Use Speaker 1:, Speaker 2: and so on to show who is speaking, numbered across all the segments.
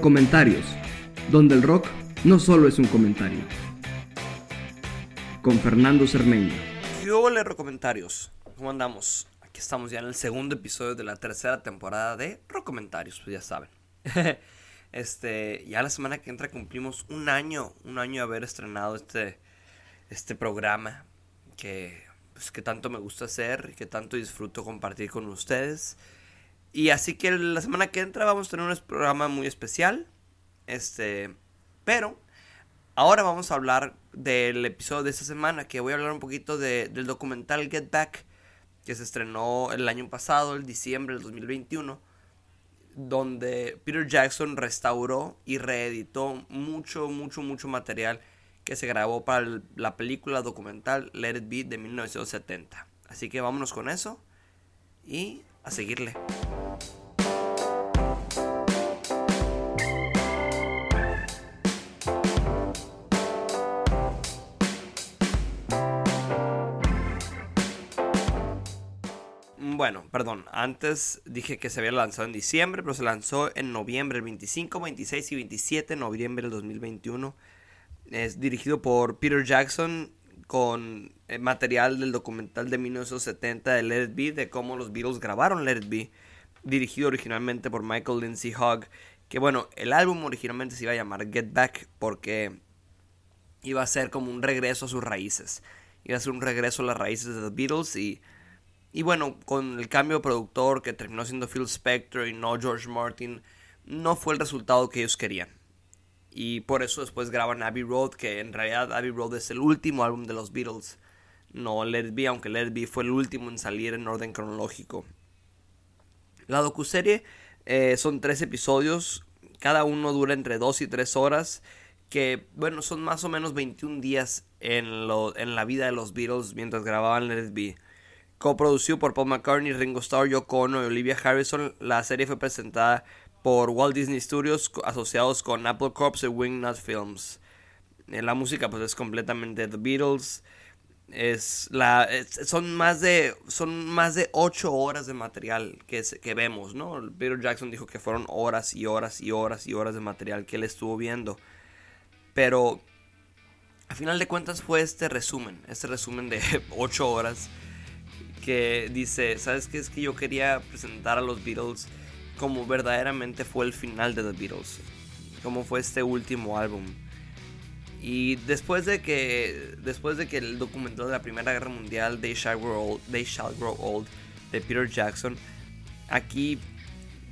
Speaker 1: Comentarios, donde el rock no solo es un comentario. Con Fernando Cermeño.
Speaker 2: ¿Qué Comentarios? ¿Cómo andamos? Aquí estamos ya en el segundo episodio de la tercera temporada de Comentarios, pues ya saben. este, ya la semana que entra cumplimos un año, un año de haber estrenado este, este programa que, pues, que tanto me gusta hacer y que tanto disfruto compartir con ustedes. Y así que la semana que entra vamos a tener un programa muy especial. Este, pero ahora vamos a hablar del episodio de esta semana, que voy a hablar un poquito del documental Get Back, que se estrenó el año pasado, el diciembre del 2021, donde Peter Jackson restauró y reeditó mucho, mucho, mucho material que se grabó para la película documental Let It Be de 1970. Así que vámonos con eso y a seguirle. Bueno, perdón, antes dije que se había lanzado en diciembre, pero se lanzó en noviembre, el 25, 26 y 27 de noviembre del 2021. Es dirigido por Peter Jackson con eh, material del documental de 1970 de Let It Be, de cómo los Beatles grabaron Let It Be, dirigido originalmente por Michael Lindsay Hogg, que bueno, el álbum originalmente se iba a llamar Get Back porque iba a ser como un regreso a sus raíces, iba a ser un regreso a las raíces de The Beatles y y bueno, con el cambio de productor que terminó siendo Phil Spector y no George Martin, no fue el resultado que ellos querían. Y por eso después graban Abbey Road, que en realidad Abbey Road es el último álbum de los Beatles. No Let It Be, aunque Let It Be fue el último en salir en orden cronológico. La docuserie eh, son tres episodios, cada uno dura entre dos y tres horas, que bueno, son más o menos 21 días en, lo, en la vida de los Beatles mientras grababan Let It Be. Coproducido por Paul McCartney, Ringo Starr, Yoko Ono y Olivia Harrison, la serie fue presentada por Walt Disney Studios asociados con Apple Corps y Wingnut Films. Eh, la música pues es completamente The Beatles. Es la, son más de son más de 8 horas de material que, que vemos, ¿no? Peter Jackson dijo que fueron horas y horas y horas y horas de material que él estuvo viendo. Pero a final de cuentas fue este resumen, este resumen de 8 horas que dice, ¿sabes qué? Es que yo quería presentar a los Beatles como verdaderamente fue el final de The Beatles, como fue este último álbum. Y después de que después de que el documental de la Primera Guerra Mundial They Shall Grow Old, They Shall Grow Old de Peter Jackson, aquí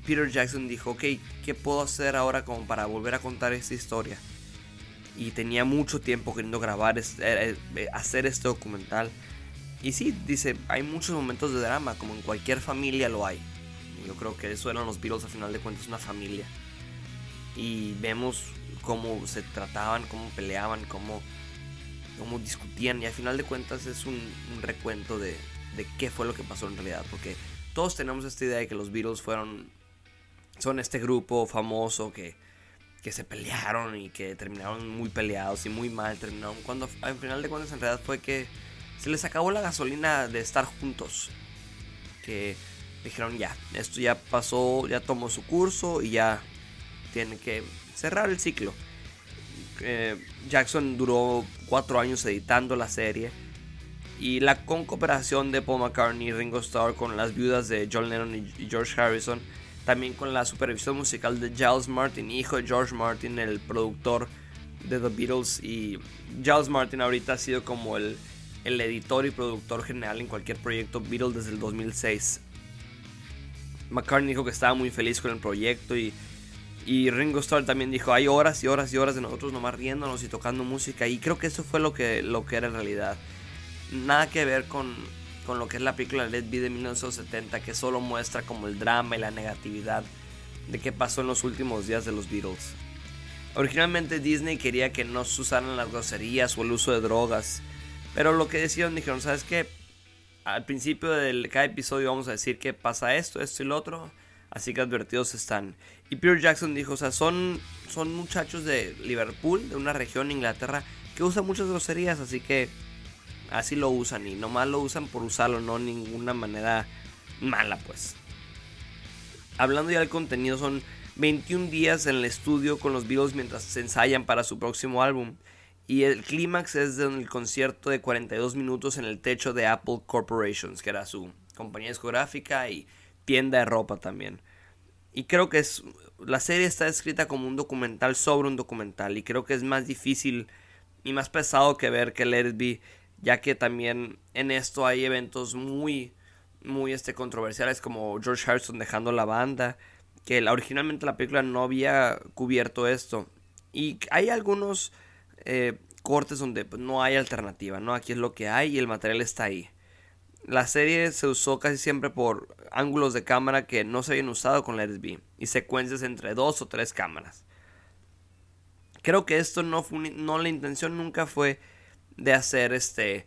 Speaker 2: Peter Jackson dijo, ok, ¿qué puedo hacer ahora como para volver a contar esta historia? Y tenía mucho tiempo queriendo grabar, eh, eh, hacer este documental. Y sí, dice, hay muchos momentos de drama, como en cualquier familia lo hay. Yo creo que eso eran los Beatles, al final de cuentas, una familia. Y vemos cómo se trataban, cómo peleaban, cómo, cómo discutían. Y al final de cuentas es un, recuento de, de, qué fue lo que pasó en realidad. Porque todos tenemos esta idea de que los Beatles fueron. Son este grupo famoso que, que se pelearon y que terminaron muy peleados y muy mal terminaron. Cuando al final de cuentas en realidad fue que se les acabó la gasolina de estar juntos. Que dijeron ya, esto ya pasó, ya tomó su curso y ya tiene que cerrar el ciclo. Eh, Jackson duró cuatro años editando la serie y la con cooperación de Paul McCartney y Ringo Starr con las viudas de John Lennon y George Harrison, también con la supervisión musical de Giles Martin, hijo de George Martin, el productor de The Beatles y Giles Martin ahorita ha sido como el el editor y productor general en cualquier proyecto Beatles desde el 2006. McCartney dijo que estaba muy feliz con el proyecto y, y Ringo Starr también dijo, hay horas y horas y horas de nosotros nomás riéndonos y tocando música y creo que eso fue lo que, lo que era en realidad. Nada que ver con, con lo que es la película Let Be de 1970 que solo muestra como el drama y la negatividad de qué pasó en los últimos días de los Beatles. Originalmente Disney quería que no se usaran las groserías o el uso de drogas pero lo que decidieron, dijeron, ¿sabes qué? Al principio de cada episodio vamos a decir que pasa esto, esto y lo otro. Así que advertidos están. Y Peter Jackson dijo, o sea, son, son muchachos de Liverpool, de una región en Inglaterra, que usan muchas groserías, así que así lo usan. Y nomás lo usan por usarlo, no ninguna manera mala, pues. Hablando ya del contenido, son 21 días en el estudio con los Beatles mientras se ensayan para su próximo álbum. Y el clímax es de el concierto de 42 minutos en el techo de Apple Corporations, que era su compañía discográfica y tienda de ropa también. Y creo que es la serie está escrita como un documental sobre un documental y creo que es más difícil y más pesado que ver que Let It Be, ya que también en esto hay eventos muy muy este controversiales como George Harrison dejando la banda, que originalmente la película no había cubierto esto y hay algunos eh, cortes donde pues, no hay alternativa, ¿no? Aquí es lo que hay y el material está ahí. La serie se usó casi siempre por ángulos de cámara que no se habían usado con la SB y secuencias entre dos o tres cámaras. Creo que esto no fue no la intención nunca fue de hacer este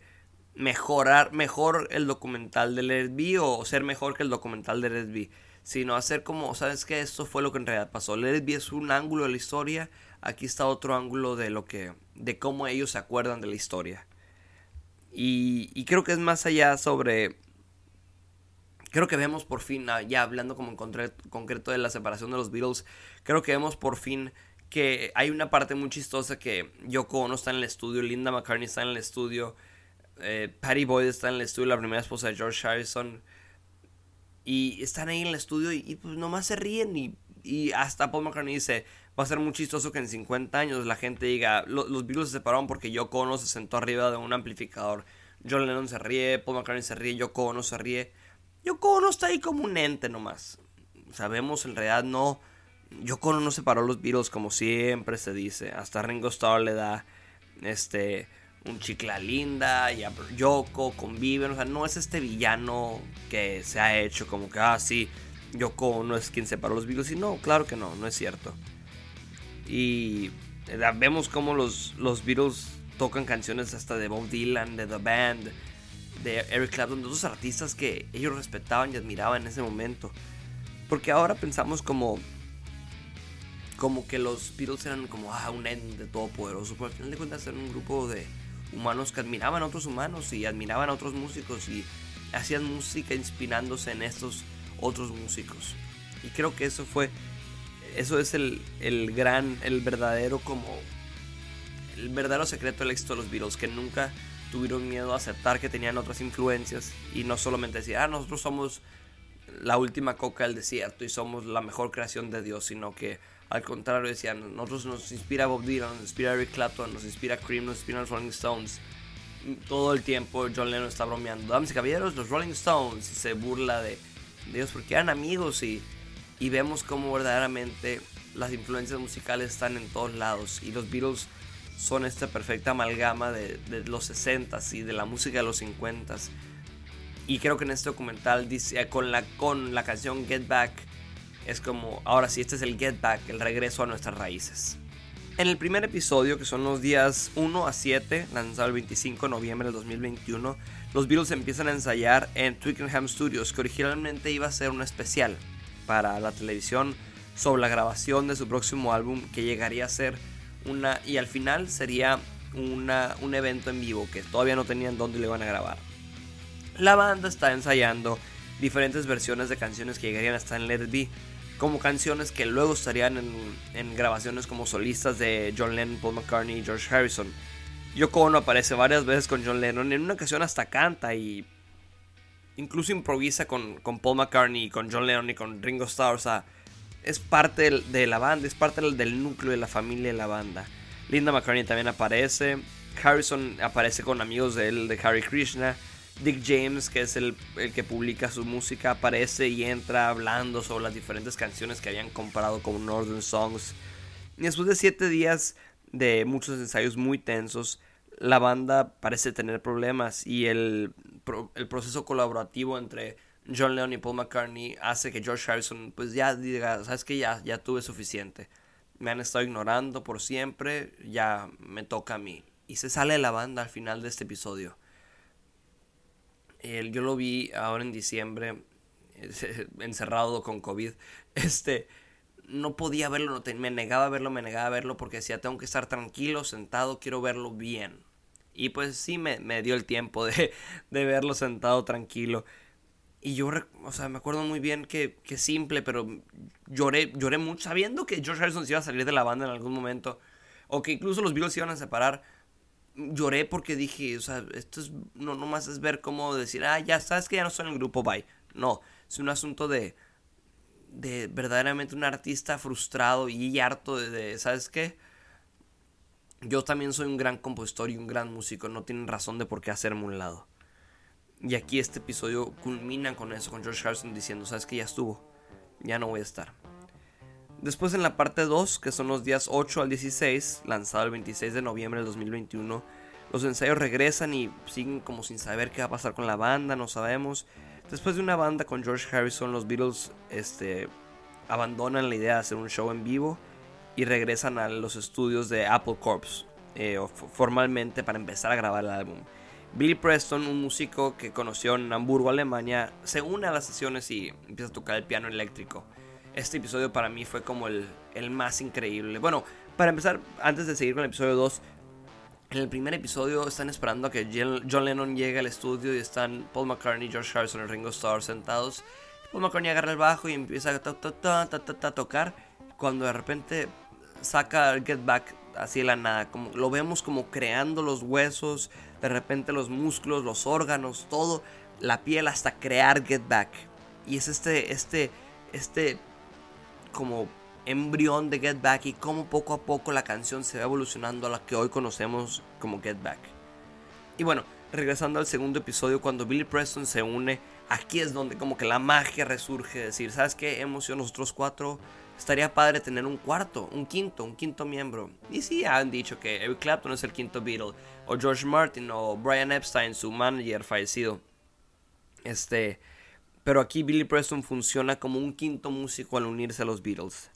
Speaker 2: mejorar mejor el documental del SB o ser mejor que el documental del SB, sino hacer como, sabes que esto fue lo que en realidad pasó. El SB es un ángulo de la historia, aquí está otro ángulo de lo que de cómo ellos se acuerdan de la historia. Y, creo que es más allá sobre... Creo que vemos por fin, ah, ya hablando como en concreto de la separación de los Beatles, creo que vemos por fin que hay una parte muy chistosa que Yoko Ono está en el estudio, Linda McCartney está en el estudio, eh, Patty Boyd está en el estudio, la primera esposa de George Harrison, y están ahí en el estudio y, pues nomás se ríen y, y, hasta Paul McCartney dice, va a ser muy chistoso que en 50 años la gente diga, los Beatles se separaron porque Yoko Ono se sentó arriba de un amplificador. John Lennon se ríe, Paul McCartney se ríe, Yoko Ono se ríe. Yoko Ono está ahí como un ente nomás. Sabemos en realidad no... Yoko Ono no separó los Beatles como siempre se dice. Hasta Ringo Starr le da este un chicla linda y a Yoko conviven, o sea, no es este villano que se ha hecho como que, ah, sí, Yoko no es quien separó los Beatles y no, claro que no, no es cierto. Y eh, vemos como los, los Beatles tocan canciones hasta de Bob Dylan, de The Band, de Eric Clapton, de otros artistas que ellos respetaban y admiraban en ese momento. Porque ahora pensamos como como que los Beatles eran como ah, un ente todopoderoso, pero al final de cuentas eran un grupo de humanos que admiraban a otros humanos y admiraban a otros músicos y hacían música inspirándose en estos otros músicos. Y creo que eso fue eso es el, gran, el verdadero como, el verdadero secreto del éxito de los Beatles, que nunca tuvieron miedo a aceptar que tenían otras influencias y no solamente decir, ah, nosotros somos la última coca del desierto y somos la mejor creación de Dios, sino que al contrario decían, nosotros nos inspira Bob Dylan, nos inspira Eric Clapton, nos inspira Cream, nos inspira los Rolling Stones. Todo el tiempo John Lennon está bromeando, damas y caballeros, los Rolling Stones, y se burla de, de ellos porque eran amigos y y vemos cómo verdaderamente las influencias musicales están en todos lados y los Beatles son esta perfecta amalgama de, los 60s y de la música de los 50s. Y creo que en este documental dice, con, la, con la canción Get Back es como, ahora sí, este es el Get Back, el regreso a nuestras raíces. En el primer episodio, que son los días 1 a 7, lanzado el 25 de noviembre del 2021, los Beatles empiezan a ensayar en Twickenham Studios, que originalmente iba a ser un especial para la televisión sobre la grabación de su próximo álbum que llegaría a ser una y al final sería una, un evento en vivo que todavía no tenían dónde le iban a grabar. La banda está ensayando diferentes versiones de canciones que llegarían a estar en Let It Be, como canciones que luego estarían en, en grabaciones como solistas de John Lennon, Paul McCartney y George Harrison. Yoko Ono aparece varias veces con John Lennon, en una ocasión hasta canta y incluso improvisa con, Paul McCartney, con John Lennon y con Ringo Starr. O sea, es parte de la banda, es parte del, núcleo de la familia de la banda. Linda McCartney también aparece. Harrison aparece con amigos de él, de Harry Krishna. Dick James, que es el, el, que publica su música, aparece y entra hablando sobre las diferentes canciones que habían comparado con Northern Songs. Y después de siete días de muchos ensayos muy tensos, la banda parece tener problemas y el, el proceso colaborativo entre John Lennon y Paul McCartney hace que George Harrison pues ya diga, sabes que ya, ya tuve suficiente. Me han estado ignorando por siempre, ya me toca a mí. Y se sale de la banda al final de este episodio. yo lo vi ahora en diciembre, encerrado con COVID. Este, no podía verlo, me negaba a verlo, me negaba a verlo porque decía, tengo que estar tranquilo, sentado, quiero verlo bien. Y pues sí me, dio el tiempo de, verlo sentado tranquilo. Y yo, o sea, me acuerdo muy bien que, que simple, pero lloré, lloré mucho, sabiendo que George Harrison se iba a salir de la banda en algún momento, o que incluso los Beatles se iban a separar. Lloré porque dije, o sea, esto es, no nomás es ver cómo decir, ah, ya sabes que ya no en el grupo, bye. No, es un asunto de, de verdaderamente un artista frustrado y harto de, de, ¿sabes qué? Yo también soy un gran compositor y un gran músico, no tienen razón de por qué hacerme un lado. Y aquí este episodio culmina con eso, con George Harrison diciendo, sabes que ya estuvo, ya no voy a estar. Después en la parte 2, que son los días 8 al 16, lanzado el 26 de noviembre del 2021, los ensayos regresan y siguen como sin saber qué va a pasar con la banda, no sabemos. Después de una banda con George Harrison, los Beatles este, abandonan la idea de hacer un show en vivo y regresan a los estudios de Apple Corps eh, formalmente para empezar a grabar el álbum. Billy Preston, un músico que conoció en Hamburgo, Alemania, se une a las sesiones y empieza a tocar el piano eléctrico. Este episodio para mí fue como el, más increíble. Bueno, para empezar, antes de seguir con el episodio 2, en el primer episodio están esperando a que John Lennon llegue al estudio y están Paul McCartney, George Harrison y Ringo Starr sentados. Paul McCartney agarra el bajo y empieza a tocar. Cuando de repente saca Get Back así de la nada. Como, lo vemos como creando los huesos, de repente los músculos, los órganos, todo, la piel hasta crear Get Back. Y es este, este, este como embrión de Get Back y cómo poco a poco la canción se va evolucionando a la que hoy conocemos como Get Back. Y bueno, regresando al segundo episodio, cuando Billy Preston se une, aquí es donde como que la magia resurge, decir, ¿sabes qué? Hemos sido nosotros cuatro estaría padre tener un cuarto, un quinto, un quinto miembro. Y sí han dicho que Eric Clapton es el quinto Beatle, o George Martin, o Brian Epstein, su manager fallecido. Este, pero aquí Billy Preston funciona como un quinto músico al unirse a los Beatles.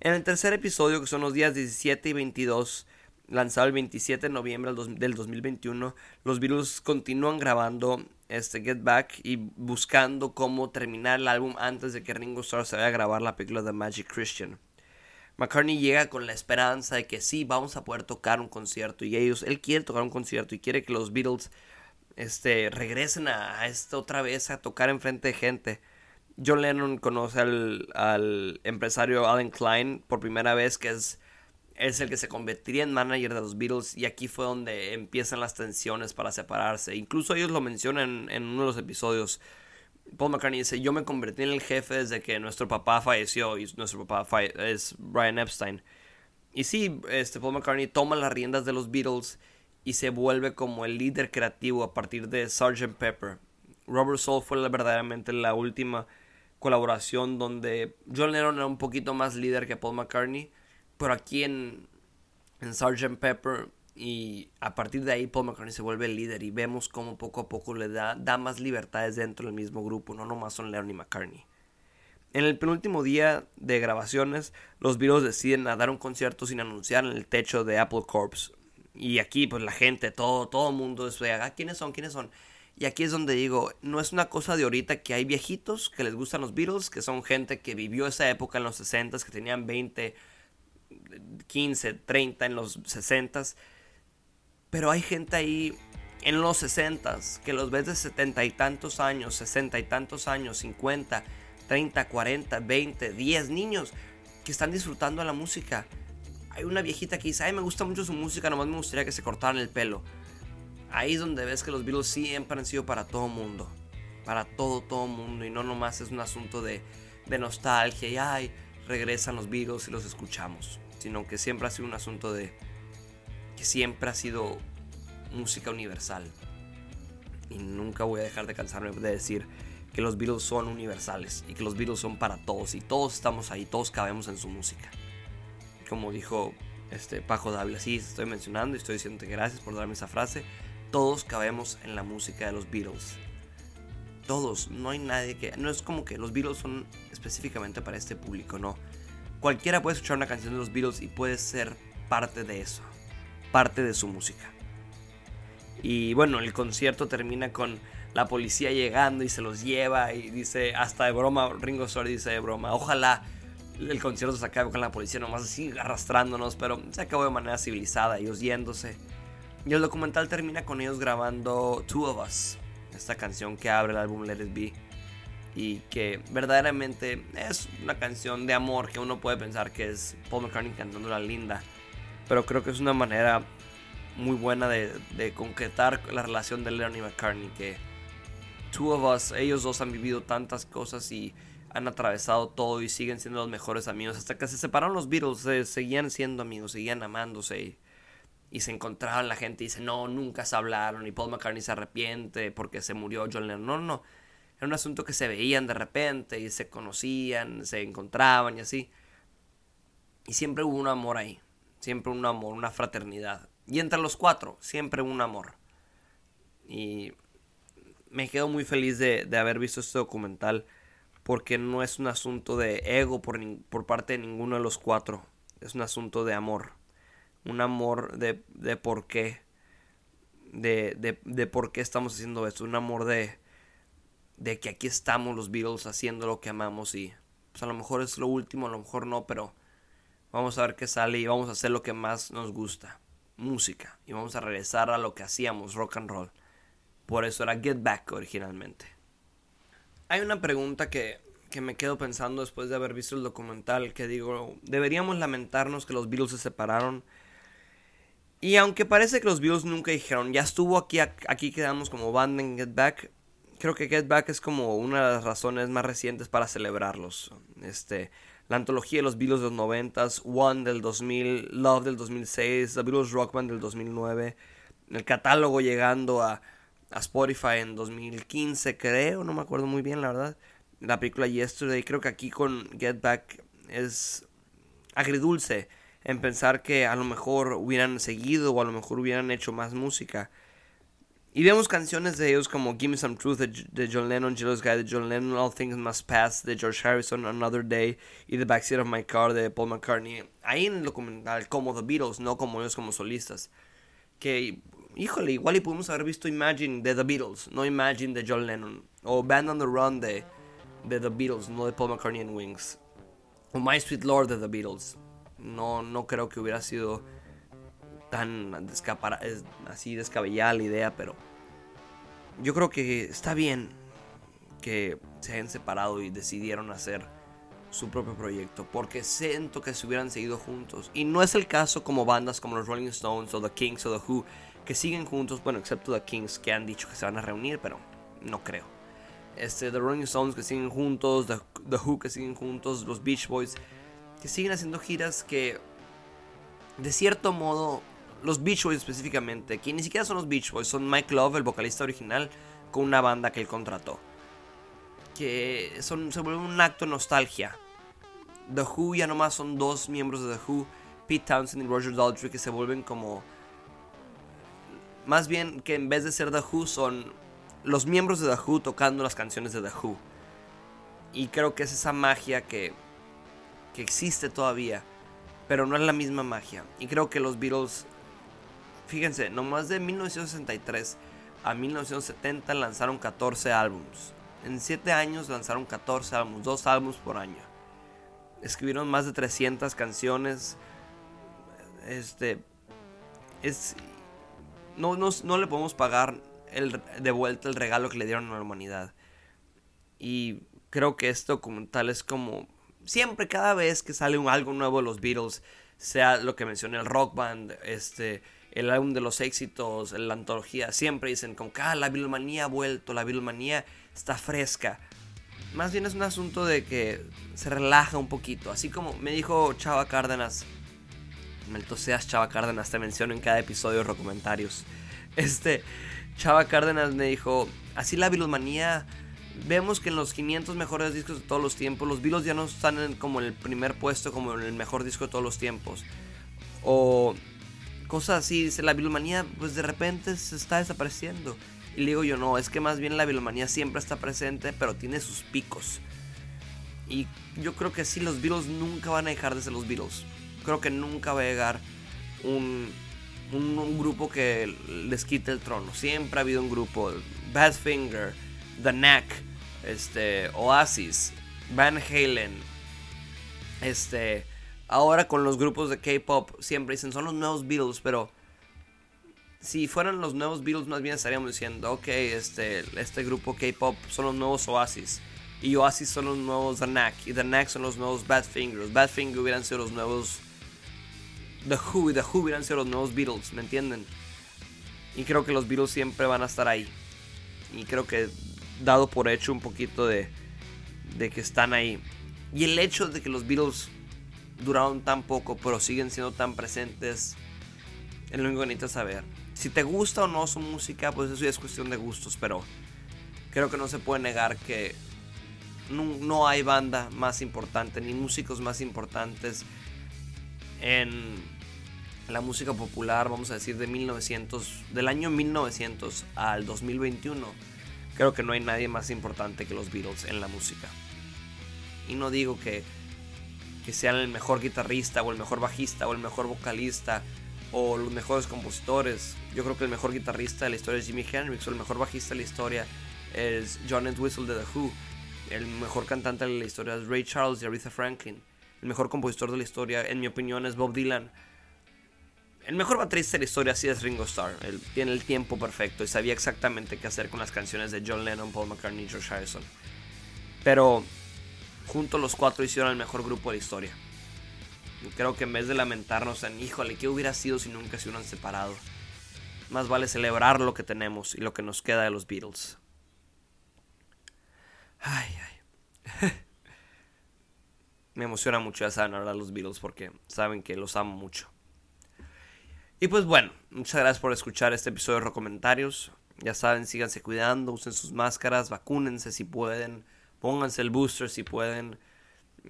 Speaker 2: En el tercer episodio, que son los días 17 y 22, lanzado el 27 de noviembre del 2021, los Beatles continúan grabando este Get Back y buscando cómo terminar el álbum antes de que Ringo Starr se vaya a grabar la película de Magic Christian. McCartney llega con la esperanza de que sí, vamos a poder tocar un concierto y ellos, él quiere tocar un concierto y quiere que los Beatles este, regresen a, esto otra vez a tocar enfrente de gente. John Lennon conoce al, al empresario Alan Klein por primera vez, que es es el que se convertiría en manager de los Beatles y aquí fue donde empiezan las tensiones para separarse. Incluso ellos lo mencionan en uno de los episodios. Paul McCartney dice, yo me convertí en el jefe desde que nuestro papá falleció y nuestro papá es Brian Epstein. Y sí, este Paul McCartney toma las riendas de los Beatles y se vuelve como el líder creativo a partir de Sgt. Pepper. Robert Soul fue verdaderamente la última colaboración donde John Lennon era un poquito más líder que Paul McCartney pero aquí en, en Sgt. Pepper y a partir de ahí Paul McCartney se vuelve el líder y vemos cómo poco a poco le da, da más libertades dentro del mismo grupo, no nomás son Lennon y McCartney. En el penúltimo día de grabaciones, los Beatles deciden dar un concierto sin anunciar en el techo de Apple Corps. Y aquí, pues la gente, todo, todo mundo es, ah, ¿quiénes son? ¿Quiénes son? Y aquí es donde digo, no es una cosa de ahorita que hay viejitos que les gustan los Beatles, que son gente que vivió esa época en los 60 que tenían 20, 15, 30, en los 60. Pero hay gente ahí en los 60 que los ves de 70 y tantos años, 60 y tantos años, 50, 30, 40, 20, 10 niños que están disfrutando de la música. Hay una viejita que dice, ay, me gusta mucho su música, nomás me gustaría que se cortaran el pelo. Ahí es donde ves que los Beatles siempre han sido para todo mundo. Para todo, todo mundo. Y no nomás es un asunto de, de nostalgia y, ay, regresan los Beatles y los escuchamos sino que siempre ha sido un asunto de que siempre ha sido música universal. Y nunca voy a dejar de cansarme de decir que los Beatles son universales y que los Beatles son para todos y todos estamos ahí, todos cabemos en su música. Como dijo este Paco Dávila, sí, estoy mencionando y estoy diciendo gracias por darme esa frase. Todos cabemos en la música de los Beatles. Todos, no hay nadie que... No es como que los Beatles son específicamente para este público, no Cualquiera puede escuchar una canción de los Beatles y puede ser parte de eso, parte de su música. Y bueno, el concierto termina con la policía llegando y se los lleva y dice, hasta de broma, Ringo Starr dice de broma, ojalá el concierto se acabe con la policía nomás así arrastrándonos, pero se acabó de manera civilizada, ellos yéndose. Y el documental termina con ellos grabando Two of Us, esta canción que abre el álbum Let It Be. y que verdaderamente es una canción de amor que uno puede pensar que es Paul McCartney cantando la linda, pero creo que es una manera muy buena de, concretar la relación de Lennon y McCartney que two of us, ellos dos han vivido tantas cosas y han atravesado todo y siguen siendo los mejores amigos. Hasta que se separaron los Beatles, seguían siendo amigos, seguían amándose. Se encontraban la gente y dice, no, nunca se hablaron. Y Paul McCartney se arrepiente porque se murió John Lennon. No, no. Era un asunto que se veían de repente y se conocían, se encontraban y así. Y siempre hubo un amor ahí. Siempre un amor, una fraternidad. Y entre los cuatro, siempre un amor. Y me quedo muy feliz de, de haber visto este documental porque no es un asunto de ego por, por parte de ninguno de los cuatro. Es un asunto de amor. Un amor de, de por qué. De, de, de, por qué estamos haciendo esto. Un amor de, de que aquí estamos los Beatles haciendo lo que amamos y pues a lo mejor es lo último, a lo mejor no, pero vamos a ver qué sale y vamos a hacer lo que más nos gusta. Música. Y vamos a regresar a lo que hacíamos, rock and roll. Por eso era Get Back originalmente. Hay una pregunta que, me quedo pensando después de haber visto el documental, que digo, deberíamos lamentarnos que los Beatles se separaron. Y aunque parece que los Beatles nunca dijeron, ya estuvo aquí, aquí quedamos como band en Get Back, creo que Get Back es como una de las razones más recientes para celebrarlos. Este, la antología de los Beatles de los 90 One del 2000, Love del 2006, The Beatles Rock Band del 2009, el catálogo llegando a a Spotify en 2015, creo, no me acuerdo muy bien, la verdad. La película Yesterday, creo que aquí con Get Back es agridulce en pensar que a lo mejor hubieran seguido o a lo mejor hubieran hecho más música. Y vemos canciones de ellos como Give Me Some Truth de, John Lennon, Jealous Guy de John Lennon, All Things Must Pass de George Harrison, Another Day y The Backseat of My Car de Paul McCartney. Ahí en el documental como The Beatles, no como ellos como solistas. Que híjole, igual y pudimos haber visto Imagine de The Beatles, no Imagine de John Lennon. O Band on the Run de, de The Beatles, no de Paul McCartney and Wings. O My Sweet Lord de The Beatles. No, no creo que hubiera sido tan así descabellada la idea, pero yo creo que está bien que se hayan separado y decidieron hacer su propio proyecto, porque siento que se hubieran seguido juntos. Y no es el caso como bandas como los Rolling Stones o The Kings o The Who, que siguen juntos, bueno, excepto The Kings que han dicho que se van a reunir, pero no creo. Este, The Rolling Stones que siguen juntos, The Who que siguen juntos, los Beach Boys que siguen haciendo giras que de cierto modo los Beach Boys específicamente, que ni siquiera son los Beach Boys, son Mike Love, el vocalista original, con una banda que él contrató. Que son, se vuelve un acto de nostalgia. The Who ya nomás son dos miembros de The Who, Pete Townsend y Roger Daltrey, que se vuelven como más bien que en vez de ser The Who son los miembros de The Who tocando las canciones de The Who. Y creo que es esa magia que, que existe todavía, pero no es la misma magia. Y creo que los Beatles, fíjense, nomás de 1963 a 1970 lanzaron 14 álbumes. En 7 años lanzaron 14 álbumes, 2 álbumes por año. Escribieron más de 300 canciones. Este es no, no, le podemos pagar el, de vuelta el regalo que le dieron a la humanidad. Y creo que este documental es como siempre, cada vez que sale algo nuevo de los Beatles, sea lo que mencioné, el rock band, este, el álbum de los éxitos, la antología, siempre dicen como que ah, la Beatlemanía ha vuelto, la Beatlemanía está fresca. Más bien es un asunto de que se relaja un poquito, así como me dijo Chava Cárdenas Maldito seas, Chava Cárdenas, te menciono en cada episodio de comentarios. Este, Chava Cárdenas me dijo, así la Beatlemanía, vemos que en los 500 mejores discos de todos los tiempos, los Beatles ya no están en como el primer puesto, como en el mejor disco de todos los tiempos. O cosas así, dice, la Beatlemanía pues de repente se está desapareciendo. Y le digo yo, no, es que más bien la Beatlemanía siempre está presente, pero tiene sus picos. Y yo creo que sí, los Beatles nunca van a dejar de ser los Beatles creo que nunca va a llegar un, un, grupo que les quite el trono. Siempre ha habido un grupo, Badfinger, The Knack, este, Oasis, Van Halen, este, ahora con los grupos de K-pop siempre dicen son los nuevos Beatles, pero si fueran los nuevos Beatles más bien estaríamos diciendo, ok, este, este grupo K-pop son los nuevos Oasis. Y Oasis son los nuevos The Knack. Y The Knack son los nuevos Badfinger. Badfinger hubieran sido los nuevos The Who. Y The Who hubieran sido los nuevos Beatles, ¿me entienden? Y creo que los Beatles siempre van a estar ahí. Y creo que dado por hecho un poquito de, de que están ahí. Y el hecho de que los Beatles duraron tan poco, pero siguen siendo tan presentes, es lo único que necesitas saber. Si te gusta o no su música, pues eso ya es cuestión de gustos, pero creo que no se puede negar que no, hay banda más importante, ni músicos más importantes en la música popular, vamos a decir, de 1900, del año 1900 al 2021. Creo que no hay nadie más importante que los Beatles en la música. Y no digo que, que sean el mejor guitarrista o el mejor bajista o el mejor vocalista o los mejores compositores. Yo creo que el mejor guitarrista de la historia es Jimi Hendrix o el mejor bajista de la historia es John Entwistle de The Who. El mejor cantante de la historia es Ray Charles y Aretha Franklin. El mejor compositor de la historia, en mi opinión, es Bob Dylan. El mejor baterista de la historia sí es Ringo Starr. Él tiene el tiempo perfecto y sabía exactamente qué hacer con las canciones de John Lennon, Paul McCartney y George Harrison. Pero juntos los cuatro hicieron el mejor grupo de la historia. creo que en vez de lamentarnos en, híjole, ¿qué hubiera sido si nunca se hubieran separado? Más vale celebrar lo que tenemos y lo que nos queda de los Beatles. Ay, ay. Me emociona mucho, ya saben, de los Beatles porque saben que los amo mucho. Y pues bueno, muchas gracias por escuchar este episodio de Comentarios. Ya saben, síganse cuidando, usen sus máscaras, vacúnense si pueden, pónganse el booster si pueden.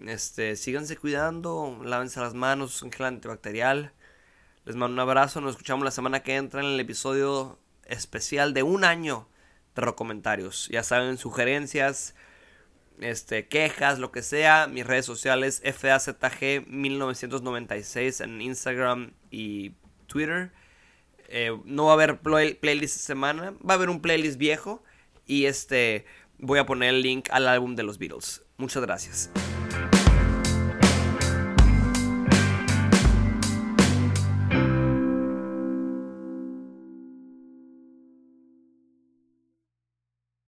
Speaker 2: Este, síganse cuidando, lávense las manos, un gel antibacterial. Les mando un abrazo, nos escuchamos la semana que entra en el episodio especial de un año comentarios. Ya saben, sugerencias, este, quejas, lo que sea. Mis redes sociales, FAZG1996 en Instagram y Twitter. Eh, no va a haber playlist esta semana. Va a haber un playlist viejo. Y este voy a poner el link al álbum de los Beatles. Muchas gracias.